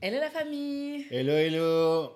Hello la famille. Hello, hello.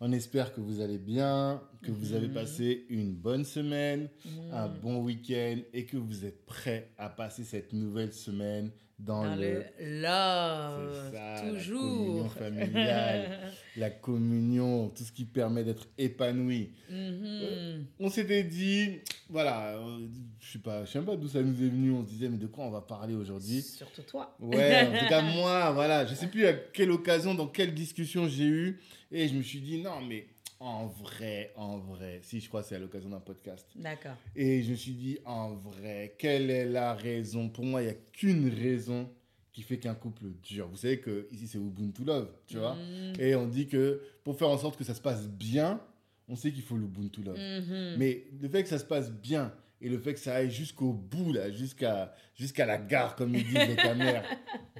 On espère que vous allez bien, que vous avez passé une bonne semaine, un bon week-end et que vous êtes prêts à passer cette nouvelle semaine dans, Dans le love, ça, toujours. La communion familiale, la communion, tout ce qui permet d'être épanoui. Mhm. On s'était dit, voilà, euh, je sais pas, je sais même pas d'où ça nous est venu. On se disait, mais de quoi on va parler aujourd'hui? Surtout toi. Ouais, en tout cas, moi, voilà, je sais plus à quelle occasion, dans quelle discussion j'ai eu. Et je me suis dit, non, mais en vrai, en vrai, si je crois que c'est à l'occasion d'un podcast. D'accord. Et je me suis dit, en vrai, quelle est la raison? Pour moi, il n'y a qu'une raison qui fait qu'un couple dure. Vous savez que ici, c'est Ubuntu Love, tu vois? Mhm. Et on dit que pour faire en sorte que ça se passe bien, on sait qu'il faut l'Ubuntu Love. Mhm. Mais le fait que ça se passe bien et le fait que ça aille jusqu'au bout, là, jusqu'à jusqu'à la gare, comme ils disent les caméras,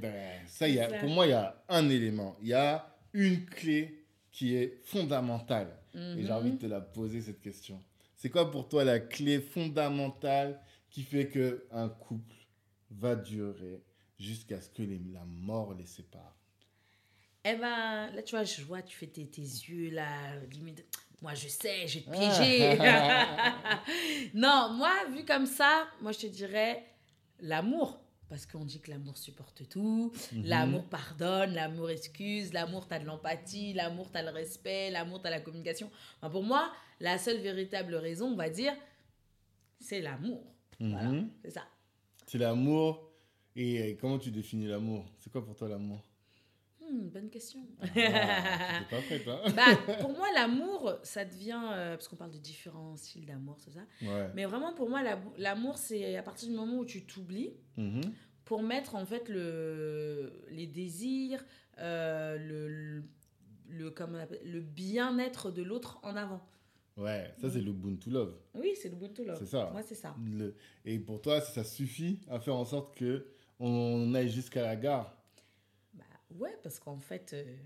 ben, ça, y a, pour moi, il y a un élément. Il y a une clé qui est fondamentale. Et j'ai envie de te la poser, cette question. C'est quoi pour toi la clé fondamentale qui fait qu'un couple va durer jusqu'à ce que les- la mort les sépare? Eh ben, là, tu vois, je vois, tu fais tes, tes yeux, là, limite. Moi, je sais, je vais te piéger. non, moi, vu comme ça, moi, je te dirais l'amour. Parce qu'on dit que l'amour supporte tout, l'amour pardonne, l'amour excuse, l'amour, t'as de l'empathie, l'amour, t'as le respect, l'amour, t'as la communication. Enfin, pour moi, la seule véritable raison, on va dire, c'est l'amour. Voilà, Mhm. c'est ça. C'est l'amour. Et euh, comment tu définis l'amour? C'est quoi pour toi l'amour? Hmm, bonne question. Ah, T'es pas prête, hein Bah, pour moi, l'amour, ça devient. euh, parce qu'on parle de différents styles d'amour, c'est ça. Ouais. Mais vraiment, pour moi, la- l'amour, c'est à partir du moment où tu t'oublies Mhm. pour mettre en fait le, les désirs, euh, le, le, le- comment le bien-être de l'autre en avant. Ouais, ça c'est l'Ubuntu Love. Oui, c'est le Ubuntu Love. C'est ça. Moi, c'est ça. Le- Et pour toi, ça suffit à faire en sorte que on aille jusqu'à la gare? Ouais, parce qu'en fait, euh,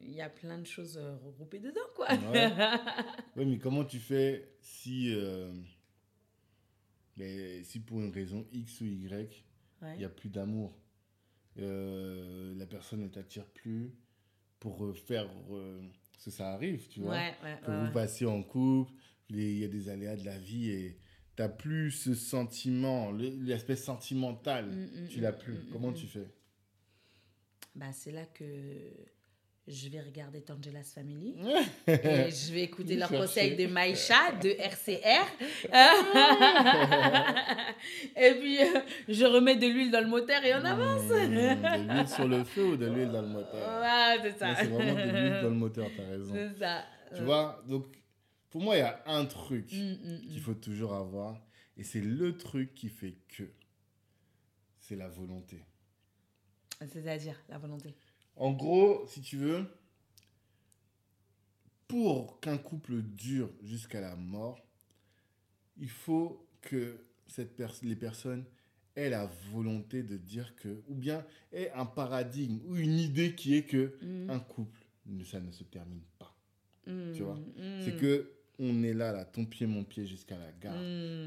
il y a plein de choses euh, regroupées dedans, quoi. Ouais. Oui, mais comment tu fais si, euh, mais si pour une raison X ou Y, il Ouais. n'y a plus d'amour Euh, La personne ne t'attire plus pour faire... parce que ça arrive, tu vois? Ouais, ouais, que vous passez en couple, il y a des aléas de la vie et t'as plus ce sentiment, l'aspect sentimental, Mm, mm, tu l'as mm, plus. mm, Comment mm. tu fais? Bah, c'est là que je vais regarder Tangela's Family. et je vais écouter Vous leur cherchez. conseil de Maïcha, de RCR. et puis, euh, je remets de l'huile dans le moteur et on avance. De l'huile sur le feu ou de l'huile dans le moteur Ouais, c'est ça. C'est vraiment de l'huile dans le moteur, t'as raison. C'est ça. Tu vois, donc pour moi, il y a un truc Mm, mm, qu'il mm. faut toujours avoir et c'est le truc qui fait que c'est la volonté. C'est-à-dire la volonté. En gros, si tu veux, pour qu'un couple dure jusqu'à la mort, il faut que cette pers- les personnes aient la volonté de dire que, ou bien aient un paradigme ou une idée qui est que Mm, un couple, ça ne se termine pas. mm, tu vois, mm, C'est que on est là, là, ton pied, mon pied jusqu'à la gare.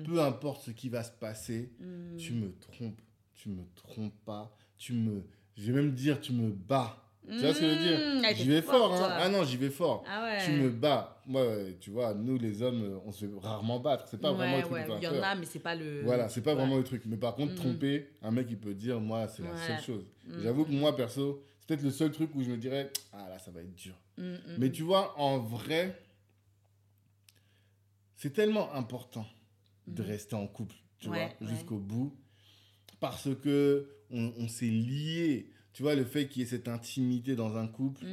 Peu importe ce qui va se passer, tu me trompes, tu me trompes pas, tu me, je vais même dire, tu me bats. Tu vois ce que je veux dire Mm, ah, t'es J'y vais fort, hein. Ah non, j'y vais fort. Ah ouais. Tu me bats. Moi, tu vois, nous les hommes, on se fait rarement battre. C'est pas vraiment le truc ouais, Il y en a, mais c'est pas le. Voilà, c'est pas vraiment le truc. Mais par contre, Mm. tromper, un mec, il peut dire, moi, c'est la seule chose. Mm, J'avoue que moi, perso, c'est peut-être le seul truc où je me dirais, ah là, ça va être dur. Mais tu vois, en vrai, c'est tellement important de rester en couple, tu vois, jusqu'au bout, parce que on, on s'est lié. Tu vois, le fait qu'il y ait cette intimité dans un couple, Mm.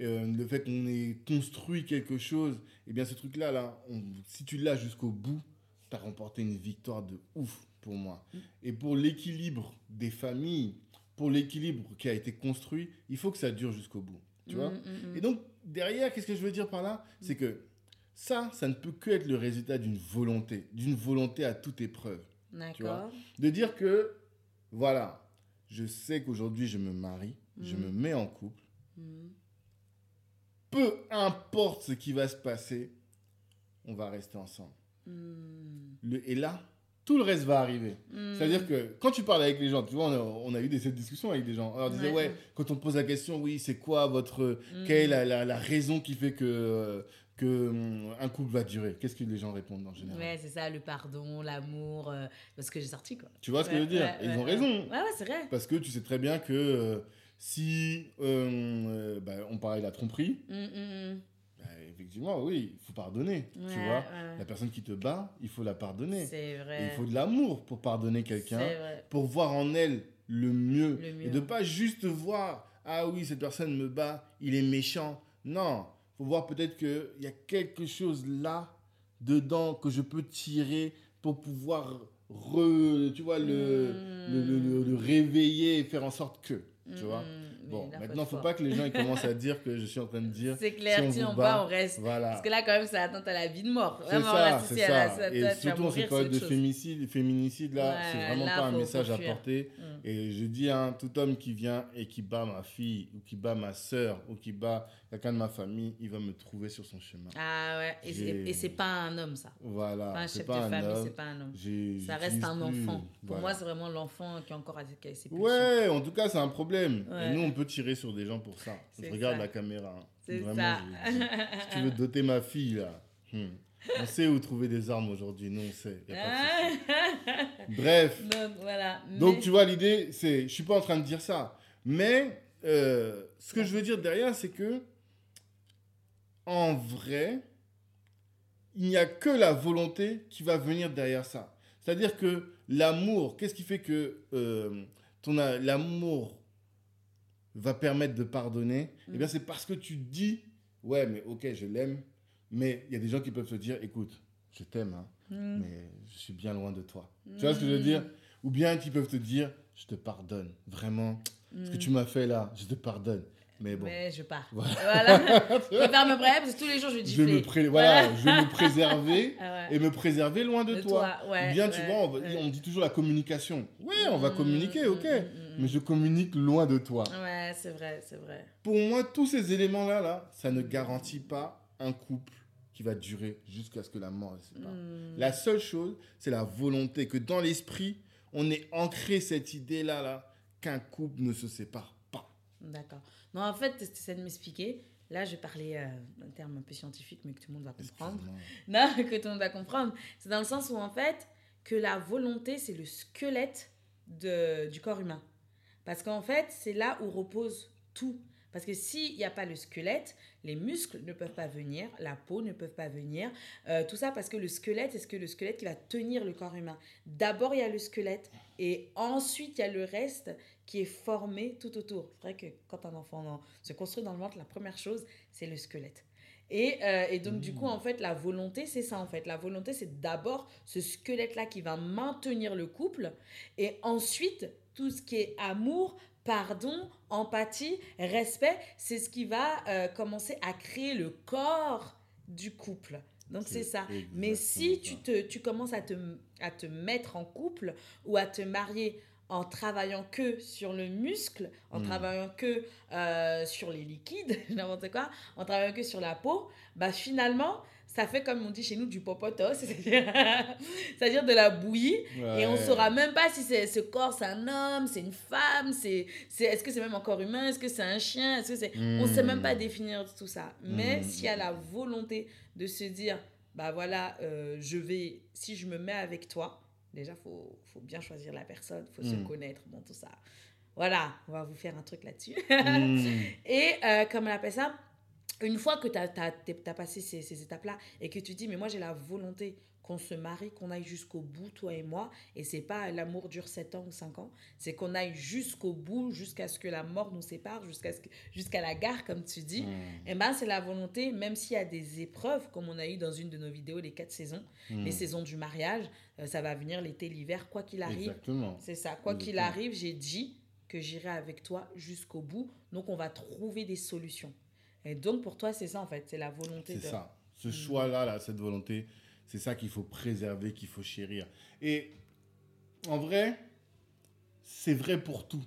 euh, le fait qu'on ait construit quelque chose, et bien ce truc-là, là, on- si tu l'as jusqu'au bout, tu as remporté une victoire de ouf pour moi. Mm. Et pour l'équilibre des familles, pour l'équilibre qui a été construit, il faut que ça dure jusqu'au bout. Tu vois Mm, mm. Et donc, derrière, qu'est-ce que je veux dire par là? C'est que ça, ça ne peut que être le résultat d'une volonté, d'une volonté à toute épreuve. tu vois. D'accord. De dire que, voilà, je sais qu'aujourd'hui je me marie, je Mhm. me mets en couple, Mm. peu importe ce qui va se passer, on va rester ensemble. Mm. Le, et là, tout le reste va arriver. Mm. C'est-à-dire que quand tu parles avec les gens, tu vois, on a, on a eu des, cette discussion avec des gens. Alors, on disait, Ouais. ouais, quand on te pose la question, oui, c'est quoi votre. Mm. Quelle est la, la- la raison qui fait que, euh, que hum, un couple va durer Qu'est-ce que les gens répondent en général Ouais, c'est ça, le pardon, l'amour, euh, parce que j'ai sorti quoi. Tu vois ce que je veux dire ouais, Ils ouais, ont raison. Ouais, ouais, c'est vrai. Parce que tu sais très bien que euh, si euh, bah, on parlait de la tromperie, Mm, mm, mm. bah, effectivement, oui, il faut pardonner. tu vois. La personne qui te bat, il faut la pardonner. C'est Et vrai. il faut de l'amour pour pardonner quelqu'un. Pour voir en elle le mieux, Le mieux. et de pas juste voir ah oui cette personne me bat il est méchant non faut voir peut-être que il y a quelque chose là dedans que je peux tirer pour pouvoir re, le, le, le- le- le réveiller et faire en sorte que Mm, bon là, maintenant faut fort. pas que les gens ils commencent à dire que je suis en train de dire C'est clair, si on si on bat, bat, on reste. voilà Parce que là, quand même, ça atteint à la vie de mort. c'est ça, c'est à la- ça. ça- Et surtout en cette période de féminicide, féminicide là, Ouais, c'est vraiment là, pas un message à porter. Mm. Et je dis, hein, tout homme qui vient et qui bat ma fille, ou qui bat ma soeur, ou qui bat quelqu'un de ma famille, il va me trouver sur son chemin. Ah ouais, et c'est- pas un homme, ça. Voilà. Pas un c'est chef pas de famille, c'est pas un homme. Ça reste un enfant. Pour moi, c'est vraiment l'enfant qui est encore avec ses. Ouais, en tout cas, c'est un problème. Et nous, on peut tirer sur des gens pour ça. Je regarde ça. la caméra. hein. C'est ça. je si tu veux doter ma fille, là, hmm, on sait où trouver des armes aujourd'hui. Nous, on sait. y a pas de souci. Bref. Donc, voilà. Donc, tu vois, l'idée, c'est. Je suis pas en train de dire ça. Mais euh, ce que je veux dire derrière, c'est que. En vrai, il n'y a que la volonté qui va venir derrière ça. C'est-à-dire que l'amour, qu'est-ce qui fait que euh, ton l'amour va permettre de pardonner Eh bien, Mm. c'est parce que tu dis, ouais, mais ok, je l'aime, mais il y a des gens qui peuvent se dire, écoute, je t'aime, hein, Mm. mais je suis bien loin de toi. Tu vois ce que je veux dire? Ou bien qui peuvent te dire, je te pardonne, vraiment, ce que Mm. tu m'as fait là, je te pardonne. Mais bon, Mais je pars. Voilà. Voilà. je préfère me préparer parce que tous les jours, je je vais, me pré- voilà, je vais me préserver Ah ouais. et me préserver loin de, De toi. toi, ouais, bien, tu vois, on, va- ouais. on dit toujours la communication. Ouais, on va Mm, communiquer, mm, ok, mm, mm, mais je communique loin de toi. C'est vrai, c'est vrai. Pour moi, tous ces éléments-là, là, ça ne garantit pas un couple qui va durer jusqu'à ce que la mort les sépare. Mm. La seule chose, c'est la volonté, que dans l'esprit, on ait ancré cette idée-là, là, qu'un couple ne se sépare pas. D'accord. Non, en fait, tu essaies de m'expliquer. Là, je vais parler euh, d'un terme un peu scientifique, mais que tout le monde va comprendre. Non, que tout le monde va comprendre. C'est dans le sens où, en fait, que la volonté, c'est le squelette de, du corps humain. Parce qu'en fait, c'est là où repose tout. Parce que s'il n'y a pas le squelette, les muscles ne peuvent pas venir, la peau ne peut pas venir. euh, tout ça parce que le squelette, c'est ce que le squelette qui va tenir le corps humain. D'abord, il y a le squelette et ensuite, il y a le reste qui est formé tout autour. C'est vrai que quand un enfant se construit dans le ventre, la première chose, c'est le squelette. Et, euh, et donc, du coup, en fait, la volonté, c'est ça, en fait. La volonté, c'est d'abord ce squelette-là qui va maintenir le couple. Et ensuite, tout ce qui est amour, pardon, empathie, respect, c'est ce qui va euh, commencer à créer le corps du couple. Donc, c'est ça. Mais si tu, te, tu commences à te, à te mettre en couple ou à te marier en travaillant que sur le muscle, en Mm. travaillant que euh, sur les liquides, n'importe quoi, en travaillant que sur la peau, bah finalement, ça fait comme on dit chez nous du popotos, c'est-à-dire de la bouillie. Et on Ouais. saura même pas si c'est ce corps c'est un homme, c'est une femme, c'est c'est est-ce que c'est même un corps humain, est-ce que c'est un chien, est-ce que c'est on sait même pas Mm. définir tout ça. Mais Mm. s'il y a la volonté de se dire bah voilà, euh, je vais si je me mets avec toi, déjà faut faut bien choisir la personne, faut se Mm. connaître bon tout ça. Voilà, on va vous faire un truc là-dessus. Mm. Et euh, comme on appelle ça, une fois que tu as, passé ces, ces étapes-là et que tu dis, mais moi j'ai la volonté qu'on se marie, qu'on aille jusqu'au bout, toi et moi, et c'est pas l'amour dure 7 ans ou 5 ans, c'est qu'on aille jusqu'au bout, jusqu'à ce que la mort nous sépare, jusqu'à jusqu'à la gare, comme tu dis. Mm. Et ben c'est la volonté, même s'il y a des épreuves, comme on a eu dans une de nos vidéos, les quatre saisons, Mm. les saisons du mariage, euh, ça va venir l'été, l'hiver, quoi qu'il arrive. Exactement. C'est ça, quoi qu'il arrive, j'ai dit, que j'irai avec toi jusqu'au bout. Donc, on va trouver des solutions. Et donc, pour toi, c'est ça, en fait. C'est la volonté C'est de... ça. Ce choix-là, là, cette volonté, c'est ça qu'il faut préserver, qu'il faut chérir. Et en vrai, c'est vrai pour tout.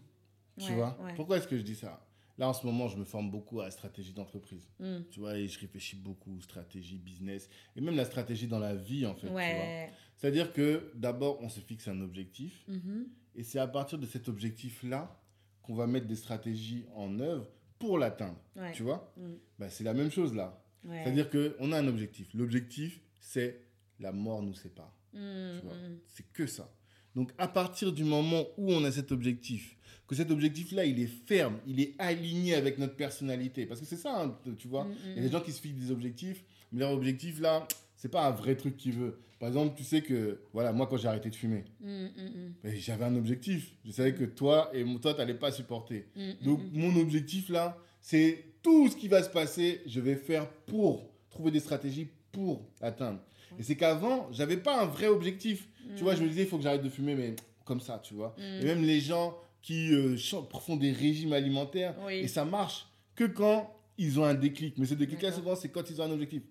Tu Ouais, vois ouais. Pourquoi est-ce que je dis ça? Là, en ce moment, je me forme beaucoup à la stratégie d'entreprise. Mm. Tu vois, et je réfléchis beaucoup, stratégie, business, et même la stratégie dans la vie, en fait. Ouais. C'est-à-dire que d'abord, on se fixe un objectif, Mhm. et c'est à partir de cet objectif-là qu'on va mettre des stratégies en œuvre pour l'atteindre. Tu vois? Mm. Bah, C'est la même chose là. C'est-à-dire qu'on a un objectif. L'objectif, c'est la mort nous sépare. Mm, vois. mm. C'est que ça. Donc, à partir du moment où on a cet objectif, que cet objectif-là, il est ferme, il est aligné avec notre personnalité. Parce que c'est ça, hein, tu vois. Mm, Il y a des gens qui se fixent des objectifs, mais leur objectif, là, c'est pas un vrai truc qu'ils veulent. Par exemple, tu sais que, voilà, moi, quand j'ai arrêté de fumer, Mm, mm, mm. ben, j'avais un objectif. Je savais que toi et toi, tu n'allais pas supporter. Mm, mm, Donc, mm. mon objectif, là, c'est tout ce qui va se passer, je vais faire pour trouver des stratégies pour atteindre. Et c'est qu'avant, j'avais pas un vrai objectif. Tu vois, je me disais, il faut que j'arrête de fumer, mais comme ça, tu vois. Mm. Et même les gens qui euh, font des régimes alimentaires, Oui. et ça marche que quand ils ont un déclic. Mais ce déclic-là, souvent, c'est quand ils ont un objectif.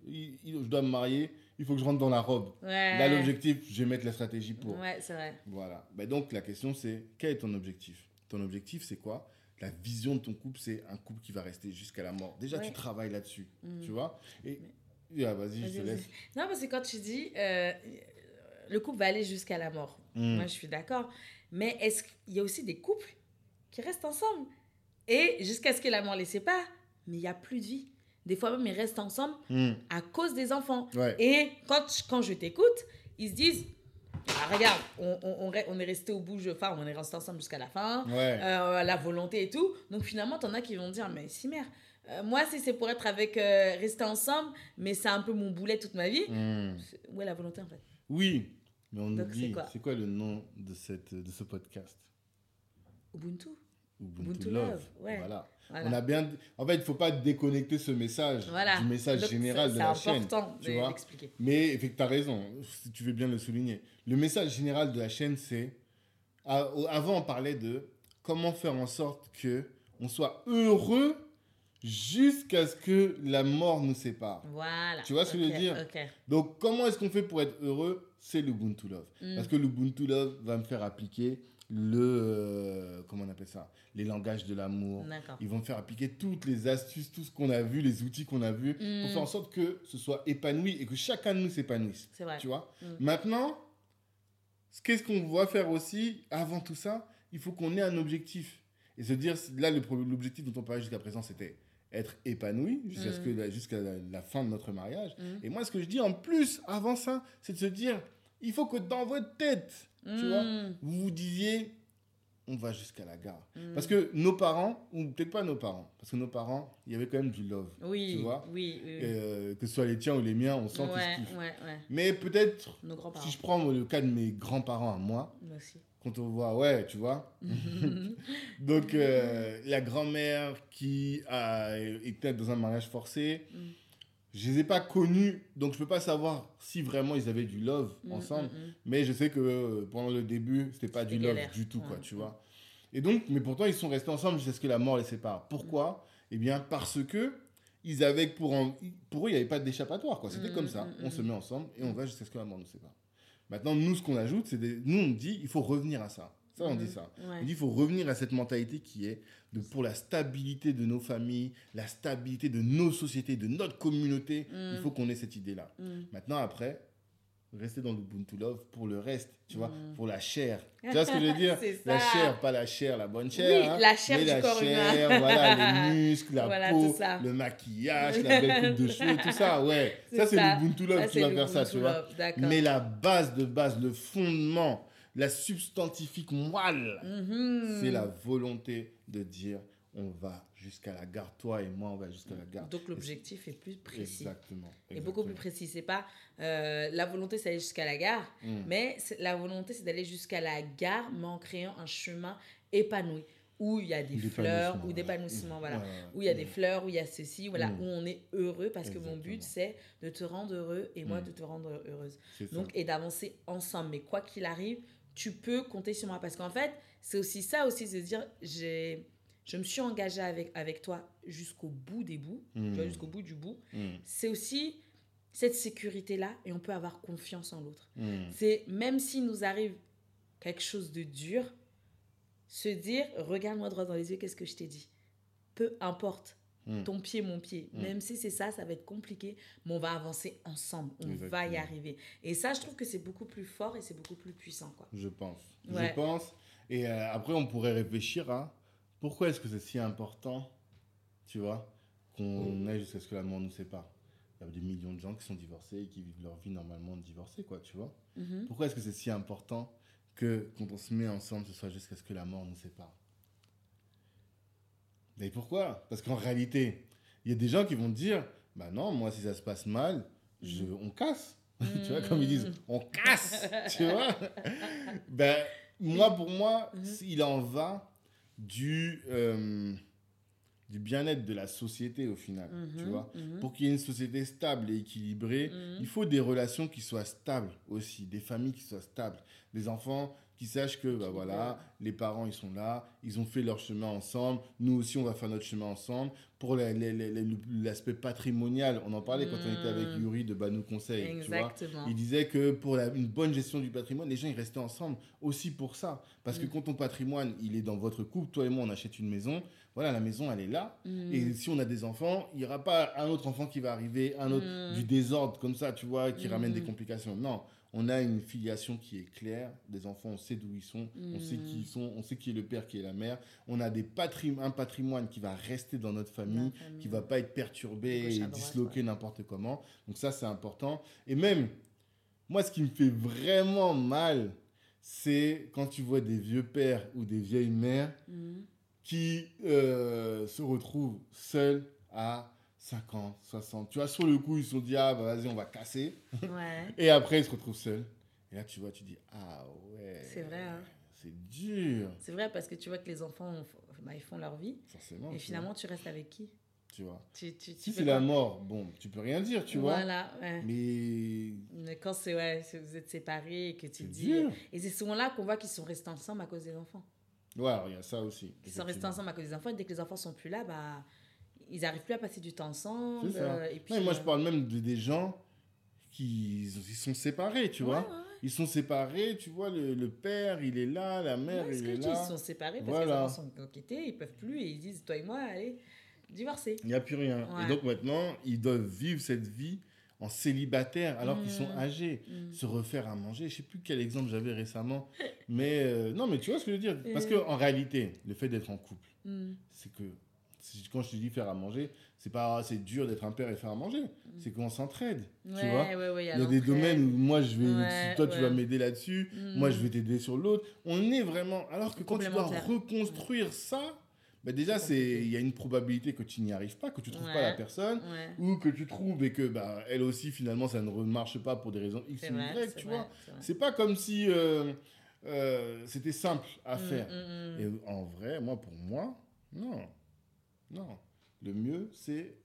Je dois me marier, il faut que je rentre dans la robe. Ouais. Là, l'objectif, je vais mettre la stratégie pour. Ouais, c'est vrai. Voilà. Ben donc, la question, c'est quel est ton objectif? Ton objectif, c'est quoi? La vision de ton couple, c'est un couple qui va rester jusqu'à la mort. Déjà, Ouais. tu travailles là-dessus. Mm. Tu vois? Et. Ah, vas-y, je te laisse. Non, parce que quand tu dis euh, le couple va aller jusqu'à la mort, Mm. moi je suis d'accord. Mais est-ce qu'il y a aussi des couples qui restent ensemble et jusqu'à ce que la mort les sépare, mais il n'y a plus de vie. Des fois même ils restent ensemble Mm. à cause des enfants. Ouais. Et quand, je- quand je t'écoute, ils se disent Ah, regarde, on, on, est resté au bout, je- enfin, on est resté ensemble jusqu'à la fin, Ouais. euh, la volonté et tout. Donc finalement, t'en as qui vont dire Mais si, mère, euh, moi, si c'est pour être avec, euh, rester ensemble, mais c'est un peu mon boulet toute ma vie, Mm. c'est- où est la volonté en fait Oui, mais on Donc, oublie. c'est quoi C'est quoi le nom de, cette, de ce podcast? Ubuntu. Ubuntu, Ubuntu Love. Love, ouais. Voilà. Voilà. On a bien... En fait, il ne faut pas déconnecter ce message Voilà. du message Donc, général c'est- de la C'est chaîne. important tu de- vois. d'expliquer. Mais tu as raison, si tu veux bien le souligner. Le message général de la chaîne, c'est. Avant, on parlait de comment faire en sorte que on soit heureux jusqu'à ce que la mort nous sépare. Voilà. Tu vois ce que je veux dire? Donc, comment est-ce qu'on fait pour être heureux? C'est l'Ubuntu Love. Mm. Parce que l'Ubuntu Love va me faire appliquer le. euh, comment on appelle ça? Les langages de l'amour. Ils vont me faire appliquer toutes les astuces, tout ce qu'on a vu, les outils qu'on a vus, pour Mm. faire en sorte que ce soit épanoui et que chacun de nous s'épanouisse. C'est vrai. Tu vois? Mm. Maintenant, ce qu'est-ce qu'on va faire aussi avant tout ça Il faut qu'on ait un objectif. Et se dire, là, l'objectif dont on parlait jusqu'à présent, c'était être épanoui jusqu'à ce Mm. que la- jusqu'à la, la fin de notre mariage. Mm. Et moi, ce que je dis en plus, avant ça, c'est de se dire, il faut que dans votre tête, tu vois, Mm. vous vous disiez, on va jusqu'à la gare. Mm. Parce que nos parents, ou peut-être pas nos parents, parce que nos parents, il y avait quand même du love. Oui, tu vois oui, oui. oui. Euh, que ce soit les tiens ou les miens, on sent qu'ils se ouais, ouais. Mais peut-être, si je prends le cas de mes grands-parents à moi, Moi aussi. Quand on voit, ouais, tu vois. Donc, euh, la grand-mère qui a été dans un mariage forcé, Mm. je les ai pas connus, donc je peux pas savoir si vraiment ils avaient du love Mm, ensemble. mm, mm. Mais je sais que euh, pendant le début, c'était pas du love du tout, quoi, tu vois. Et donc, mais pourtant, ils sont restés ensemble jusqu'à ce que la mort les sépare. Pourquoi? Eh bien, parce que ils avaient pour, eux, il n'y avait pas d'échappatoire, quoi. C'était Mm, comme ça. On se met ensemble et on va jusqu'à ce que la mort nous sépare. Maintenant, nous, ce qu'on ajoute, c'est des... nous, on dit, il faut revenir à ça. Ça, on Mhm. dit ça. Ouais. On dit, il faut revenir à cette mentalité qui est de, pour la stabilité de nos familles, la stabilité de nos sociétés, de notre communauté. Mm. Il faut qu'on ait cette idée-là. Mm. Maintenant, après, rester dans l'Ubuntu Love pour le reste, tu vois, Mm. pour la chair. Tu vois ce que je veux dire? La chair, pas la chair, la bonne chair. Oui, hein, la chair mais du la corps humain. chair, voilà, les muscles, la Voilà, peau, le maquillage, la belle coupe de cheveux, tout ça, ouais. Ça, c'est l'Ubuntu Love Ça, qui va faire ça, tu vois. Mais la base de base, le fondement, la substantifique moelle, Mhm. c'est la volonté de dire on va jusqu'à la gare, toi et moi, on va jusqu'à la gare. Donc l'objectif est plus précis. Exactement. Et beaucoup plus précis. C'est pas euh, la volonté, c'est d'aller jusqu'à la gare, Mm. mais la volonté, c'est d'aller jusqu'à la gare, mais en créant un chemin épanoui où il y a des fleurs, ou d'épanouissement, voilà. Ouais, Où il y a des fleurs, où il y a ceci, voilà, Mm. où on est heureux parce que mon but, c'est de te rendre heureux et moi Mm. de te rendre heureuse. Ça. Donc, et d'avancer ensemble. Mais quoi qu'il arrive, tu peux compter sur moi. Parce qu'en fait, c'est aussi ça aussi, de dire, j'ai, je me suis engagée avec, avec toi jusqu'au bout des bouts, tu vois, Mm. jusqu'au bout du bout. Mm. C'est aussi cette sécurité-là et on peut avoir confiance en l'autre. Mm. C'est même s'il nous arrive quelque chose de dur, se dire, regarde-moi droit dans les yeux, qu'est-ce que je t'ai dit? Peu importe, ton pied, mon pied. Même si c'est ça, ça va être compliqué, mais on va avancer ensemble, on va y arriver. Et ça, je trouve que c'est beaucoup plus fort et c'est beaucoup plus puissant. Quoi. Je pense. Ouais. Je pense. Et euh, après, on pourrait réfléchir à pourquoi est-ce que c'est si important, tu vois, qu'on aille jusqu'à ce que la mort nous sépare? Il y a des millions de gens qui sont divorcés et qui vivent leur vie normalement divorcés, quoi, tu vois. Mhm. Pourquoi est-ce que c'est si important que quand on se met ensemble, ce soit jusqu'à ce que la mort nous sépare? Mais pourquoi? Parce qu'en réalité, il y a des gens qui vont dire, bah non, moi si ça se passe mal, je, on casse. tu vois, comme ils disent, on casse, tu vois. Ben, moi, pour moi, Mhm. il en va du, euh, du bien-être de la société au final, tu Mhm, vois. mhm, Pour qu'il y ait une société stable et équilibrée, mhm. il faut des relations qui soient stables aussi, des familles qui soient stables, des enfants qui sachent que bah voilà, les parents ils sont là, ils ont fait leur chemin ensemble, nous aussi on va faire notre chemin ensemble. Pour la- la- la- la- l'aspect patrimonial, on en parlait quand on était avec Mm. Yuri de Banou Conseil, tu vois. Exactement. Il disait que pour la- une bonne gestion du patrimoine, les gens ils restaient ensemble aussi pour ça. Parce que Mm. quand ton patrimoine il est dans votre couple, toi et moi on achète une maison, voilà la maison elle est là. Mhm. Et si on a des enfants, il n'y aura pas un autre enfant qui va arriver, un autre du désordre comme ça, tu vois, qui ramène des complications. Non, on a une filiation qui est claire. Des enfants, on sait d'où ils sont, on sait qui Mm. ils sont, on sait qui est le père, qui est la mère. On a des patrim un patrimoine qui va rester dans notre famille, famille. qui va pas être perturbé et disloqué n'importe comment. Donc ça, c'est important. Et même, moi, ce qui me fait vraiment mal, c'est quand tu vois des vieux pères ou des vieilles mères Mhm. qui euh, se retrouvent seuls à 50, 60. Tu vois, sur le coup, ils se sont dit, ah, bah, vas-y, on va casser. Ouais. Et après, ils se retrouvent seuls. Et là, tu vois, tu dis, ah ouais. C'est vrai, hein. C'est dur, C'est vrai parce que tu vois que les enfants, bah, ils font leur vie. forcément. Et finalement, tu restes avec qui? Tu vois. tu, tu, tu Si c'est la mort, bon, tu peux rien dire, tu vois. Voilà, ouais. Mais Mais quand c'est ouais, si vous êtes séparés et que tu dis. dur. Et c'est souvent là qu'on voit qu'ils sont restés ensemble à cause des enfants. Ouais, alors, il y a ça aussi. Ils sont restés ensemble à cause des enfants. Et dès que les enfants sont plus là, bah, ils n'arrivent plus à passer du temps ensemble. Euh, et puis, Non, moi, je euh, parle même de, des gens qui ils sont séparés, tu ouais, vois. ouais, ouais. Ils sont séparés, tu vois, le, le père, il est là, la mère, il que est dis, là. ils sont séparés parce Voilà. que enfants sont enquêtés, ils peuvent plus et ils disent toi et moi, allez, divorcer. Il n'y a plus rien. Et donc maintenant, ils doivent vivre cette vie en célibataire alors qu'ils sont Mm. âgés. Mm. Se refaire à manger. Je sais plus quel exemple j'avais récemment. Mais euh, non, mais tu vois ce que je veux dire? Parce Euh. qu'en réalité, le fait d'être en couple, Mm. c'est que quand je te dis faire à manger, c'est pas c'est dur d'être un père et faire à manger. C'est qu'on s'entraide. Mm. Ouais, tu vois ouais, ouais, Il y a des domaines où moi je vais, toi tu vas m'aider là-dessus, Mm. moi je vais t'aider sur l'autre. On est vraiment. Alors que quand tu dois reconstruire ça, bah déjà il y a une probabilité que tu n'y arrives pas, que tu trouves pas la personne Ouais. ou que tu trouves et que bah, elle aussi finalement ça ne remarche pas pour des raisons X ou Y, tu vrai, vois. c'est pas comme si euh, euh, c'était simple à Mm, faire. mm, mm. Et en vrai, moi pour moi, non. Non. Le mieux c'est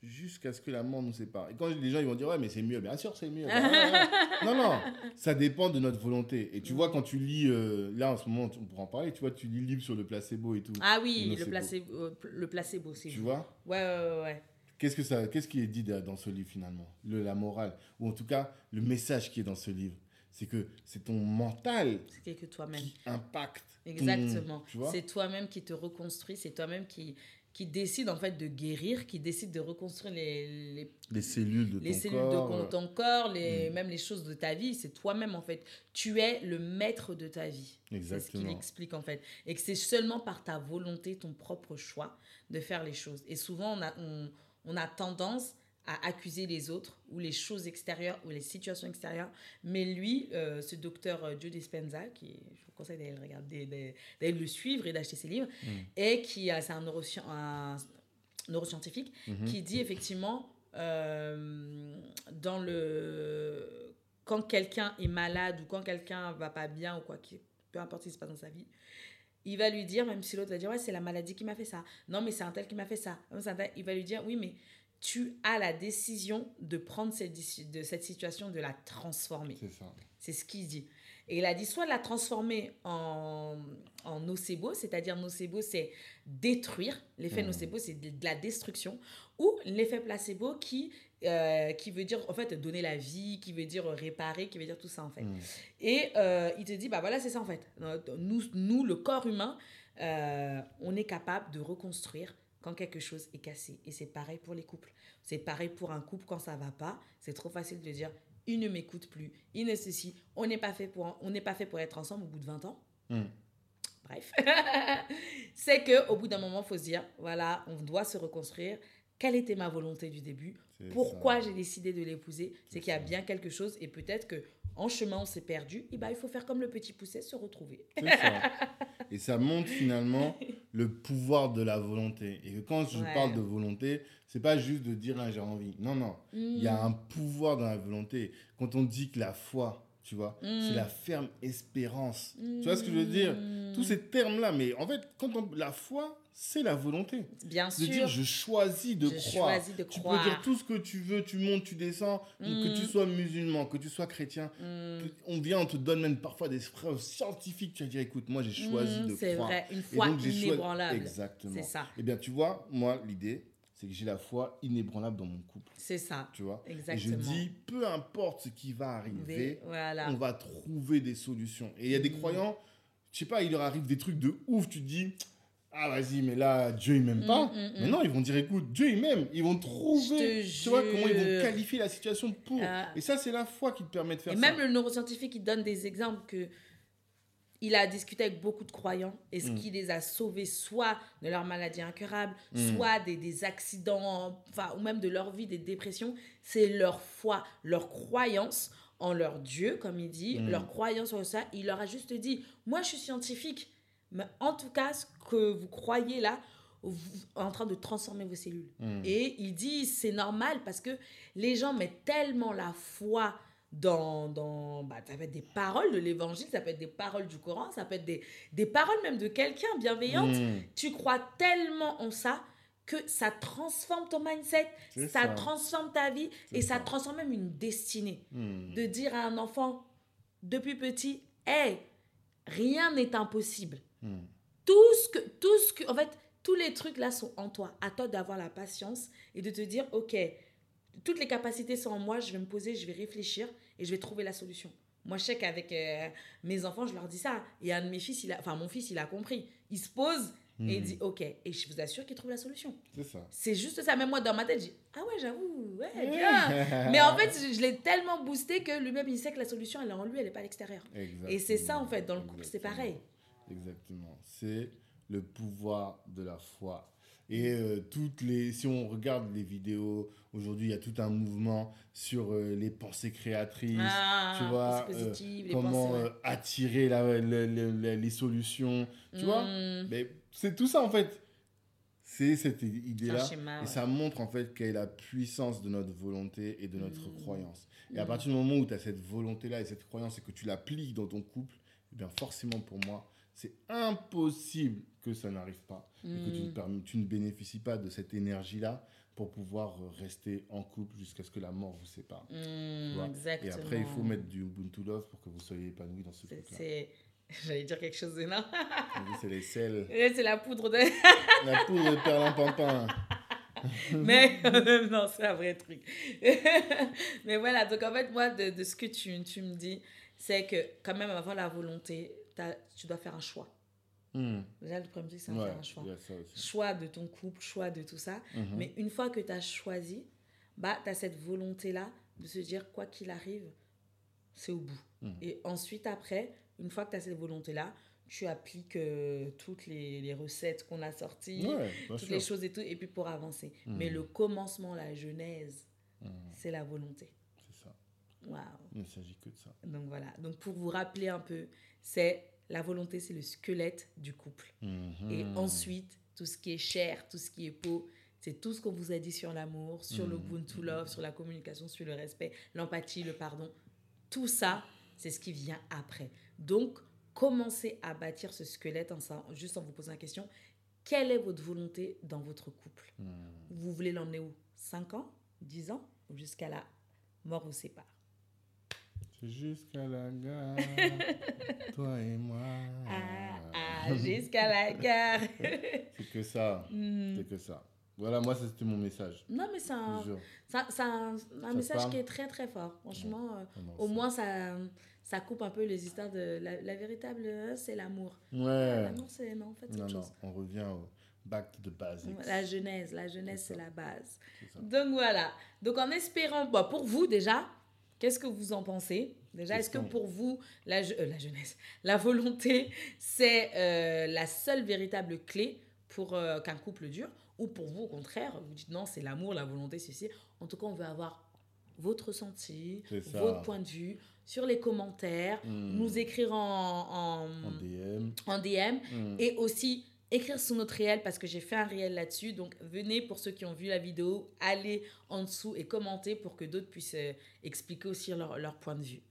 jusqu'à ce que la mort nous sépare. Et quand les gens ils vont dire ouais mais c'est mieux, bien sûr c'est mieux. Bah, non non, ça dépend de notre volonté. Et tu vois quand tu lis euh, là en ce moment on pourra en parler, tu vois tu lis le livre sur le placebo et tout. Ah oui, Le placebo, euh, le placebo, c'est Tu vois Ouais, ouais, ouais, ouais. Qu'est-ce que ça, qu'est-ce qui est dit dans ce livre finalement? Le, La morale, ou en tout cas le message qui est dans ce livre, c'est que c'est ton mental C'est que toi-même. qui impacte. Exactement. tu vois? C'est toi-même qui te reconstruit, c'est toi-même qui, qui décide en fait de guérir, qui décide de reconstruire les, les, Les cellules de les ton cellules corps. de euh, ton corps, les, Mm. même les choses de ta vie. C'est toi-même en fait. Tu es le maître de ta vie. C'est ce qu'il Exactement. explique en fait. Et que c'est seulement par ta volonté, ton propre choix de faire les choses. Et souvent, on a, on, on a tendance à accuser les autres ou les choses extérieures ou les situations extérieures. Mais lui, euh, ce docteur euh, Joe Dispenza, qui, je vous conseille d'aller le regarder, d'aller le suivre et d'acheter ses livres, Mm. et qui a- c'est un, neurosci- un neuroscientifique Mhm. qui dit effectivement euh, dans le quand quelqu'un est malade ou quand quelqu'un va pas bien ou quoi qui peu importe ce qui se passe dans sa vie il va lui dire même si l'autre va dire ouais c'est la maladie qui m'a fait ça non mais c'est un tel qui m'a fait ça il va lui dire oui mais tu as la décision de prendre cette, de cette situation de la transformer C'est ça. c'est ce qu'il dit. Et il a dit soit la transformer en, en nocebo, c'est-à-dire nocebo, c'est détruire. L'effet Mhm. nocebo, c'est de, de la destruction. Ou l'effet placebo qui, euh, qui veut dire, en fait, donner la vie, qui veut dire réparer, qui veut dire tout ça, en fait. Mm. Et euh, il te dit, bah voilà, c'est ça en fait. Nous, nous le corps humain, euh, on est capable de reconstruire quand quelque chose est cassé. Et c'est pareil pour les couples. C'est pareil pour un couple quand ça va pas. C'est trop facile de dire, il ne m'écoute plus, il ne ceci. On n'est pas fait pour, on n'est pas fait pour être ensemble au bout de 20 ans. Mm. Bref, c'est que au bout d'un moment, faut se dire, voilà, on doit se reconstruire. Quelle était ma volonté du début? Pourquoi j'ai décidé de l'épouser? C'est qu'il y a bien quelque chose et peut-être que en chemin on s'est perdu. Et ben il faut faire comme le petit poussé, se retrouver. Ça. Et ça montre finalement le pouvoir de la volonté. Et quand je Ouais. parle de volonté, c'est pas juste de dire ah, j'ai envie. Non, non. Il y a un pouvoir dans la volonté. Quand on dit que la foi, tu vois, Mm. c'est la ferme espérance. Tu vois ce que je veux dire? Tous ces termes-là, mais en fait, quand on, la foi, c'est la volonté. Bien De sûr. dire je choisis de je croire. choisis de Tu croire. peux dire tout ce que tu veux, tu montes, tu descends, que tu Mm. sois musulman, que tu sois chrétien. Mm. On vient, on te donne même parfois des preuves scientifiques. Tu vas dire, écoute, moi j'ai choisi Mm, de C'est croire. vrai, une foi choisi- inébranlable. Exactement. C'est ça, Eh bien, tu vois, moi, l'idée, c'est que j'ai la foi inébranlable dans mon couple. c'est ça, Tu vois? Et je exactement. dis, peu importe ce qui va arriver, Mais voilà. on va trouver des solutions. Et il y a des Mm. croyants, je sais pas, il leur arrive des trucs de ouf. Tu te dis, ah vas-y, mais là, Dieu, il m'aime pas. Mm, mm, Mais mm. non, ils vont dire, écoute, Dieu, il m'aime. Ils vont trouver, tu vois, comment ils vont qualifier la situation pour. Ah. Et ça, c'est la foi qui te permet de faire Et ça. même le neuroscientifique, il donne des exemples que il a discuté avec beaucoup de croyants et ce Mm. qui les a sauvés soit de leur maladie incurable, Mm. soit des, des accidents, enfin, ou même de leur vie, des dépressions, c'est leur foi, leur croyance en leur Dieu, comme il dit, Mm. leur croyance en ça. Il leur a juste dit, moi je suis scientifique, mais en tout cas, ce que vous croyez là, vous en train de transformer vos cellules. Et il dit, c'est normal parce que les gens mettent tellement la foi dans, dans bah, ça peut être des paroles de l'évangile, ça peut être des paroles du Coran, ça peut être des, des paroles même de quelqu'un bienveillante. Mm. Tu crois tellement en ça que ça transforme ton mindset, ça, ça. transforme ta vie et ça ça. transforme même une destinée. Mm. De dire à un enfant depuis petit, hé, rien n'est impossible Mm. tout ce que tout ce que en fait tous les trucs là sont en toi à toi d'avoir la patience et de te dire ok toutes les capacités sont en moi je vais me poser je vais réfléchir et je vais trouver la solution. Moi je sais qu'avec euh, mes enfants je leur dis ça. Et un de mes fils il a enfin mon fils il a compris. Il se pose et il Mm. dit ok. Et je vous assure qu'il trouve la solution. C'est ça. c'est juste ça. Même moi dans ma tête je dis ah ouais j'avoue ouais Ouais. bien. Mais en fait je, je l'ai tellement boosté que lui-même il sait que la solution elle est en lui elle est pas à l'extérieur. Et c'est ça en fait dans le couple c'est pareil. Exactement. C'est le pouvoir de la foi. Et euh, toutes les, si on regarde les vidéos, aujourd'hui, il y a tout un mouvement sur euh, les pensées créatrices, ah, tu vois, positive, les comment pensées, ouais. euh, attirer la- le- le- le- les solutions, tu vois. Mm. Mais c'est tout ça, en fait. C'est cette idée-là. Et ça montre, en fait, quelle est la puissance de notre volonté et de notre Mm. croyance. Et à Mm. partir du moment où tu as cette volonté-là et cette croyance et que tu l'appliques dans ton couple, eh bien forcément pour moi, c'est impossible que ça n'arrive pas et que tu ne, Mm. perm- tu ne bénéficies pas de cette énergie-là pour pouvoir euh, rester en couple jusqu'à ce que la mort vous sépare. Exactement. Et après, il faut mettre du Ubuntu Love pour que vous soyez épanoui dans ce couple-là. J'allais dire quelque chose d'énorme. C'est les sels, C'est la poudre de. la poudre de perlimpinpin. Mais non, c'est un vrai truc. Mais voilà, donc en fait, moi, de, de ce que tu, tu me dis, c'est que quand même, avant la volonté, tu dois faire un choix. Hmm. Déjà, le premier truc, c'est Ouais, faire un choix. Choix de ton couple, choix de tout ça. Mhm. Mais une fois que tu as choisi, bah, tu as cette volonté-là de se dire, quoi qu'il arrive, c'est au bout. Mhm. Et ensuite, après, une fois que tu as cette volonté-là, tu appliques euh, toutes les, les recettes qu'on a sorties, Ouais, toutes sûr. les choses et tout, et puis pour avancer. Mhm. Mais le commencement, la genèse, c'est la volonté. C'est ça. Waouh. Il ne s'agit que de ça. Donc voilà. Donc pour vous rappeler un peu, c'est la volonté, c'est le squelette du couple. Et Mhm. ensuite, tout ce qui est chair, tout ce qui est peau, c'est tout ce qu'on vous a dit sur l'amour, sur le Mhm. Ubuntu Love, sur la communication, sur le respect, l'empathie, le pardon. Tout ça, c'est ce qui vient après. Donc, commencez à bâtir ce squelette en, juste en vous posant la question, quelle est votre volonté dans votre couple? Mhm. Vous voulez l'emmener où? 5 ans? 10 ans? Ou jusqu'à la mort vous sépare? Jusqu'à la gare. jusqu'à la gare. C'est que ça. Hmm. C'est que ça. Voilà, moi, c'était mon message. Non, mais c'est un, c'est un, message parle qui est très très fort. Franchement, euh, Ah au moins ça, ça coupe un peu les histoires de la, la véritable, euh, c'est l'amour. Ouais. L'amour, c'est non, en fait, c'est Non, autre non, chose. on revient au back to the basics. La genèse, la genèse, C'est la base. Donc voilà. Donc en espérant, bah, pour vous déjà, qu'est-ce que vous en pensez? Déjà, est-ce que pour vous, la, je- euh, la jeunesse, la volonté, c'est euh, la seule véritable clé pour euh, qu'un couple dure? Ou pour vous, au contraire, vous dites non, c'est l'amour, la volonté, ceci? En tout cas, on veut avoir votre ressenti, votre point de vue sur les commentaires, Hmm. nous écrire en, en, En DM. en DM Hmm. et aussi écrire sur notre réel parce que j'ai fait un réel là-dessus. Donc venez pour ceux qui ont vu la vidéo, allez en dessous et commentez pour que d'autres puissent euh, expliquer aussi leur, leur point de vue.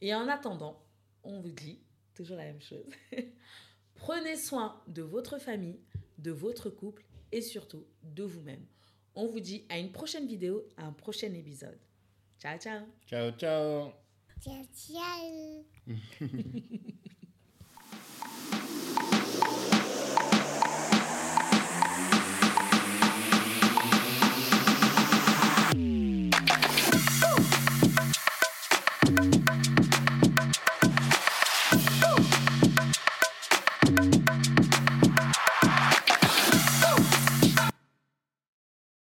Et en attendant, on vous dit toujours la même chose. Prenez soin de votre famille, de votre couple et surtout de vous-même. On vous dit à une prochaine vidéo, à un prochain épisode. Ciao, ciao Ciao, ciao. Ciao, ciao.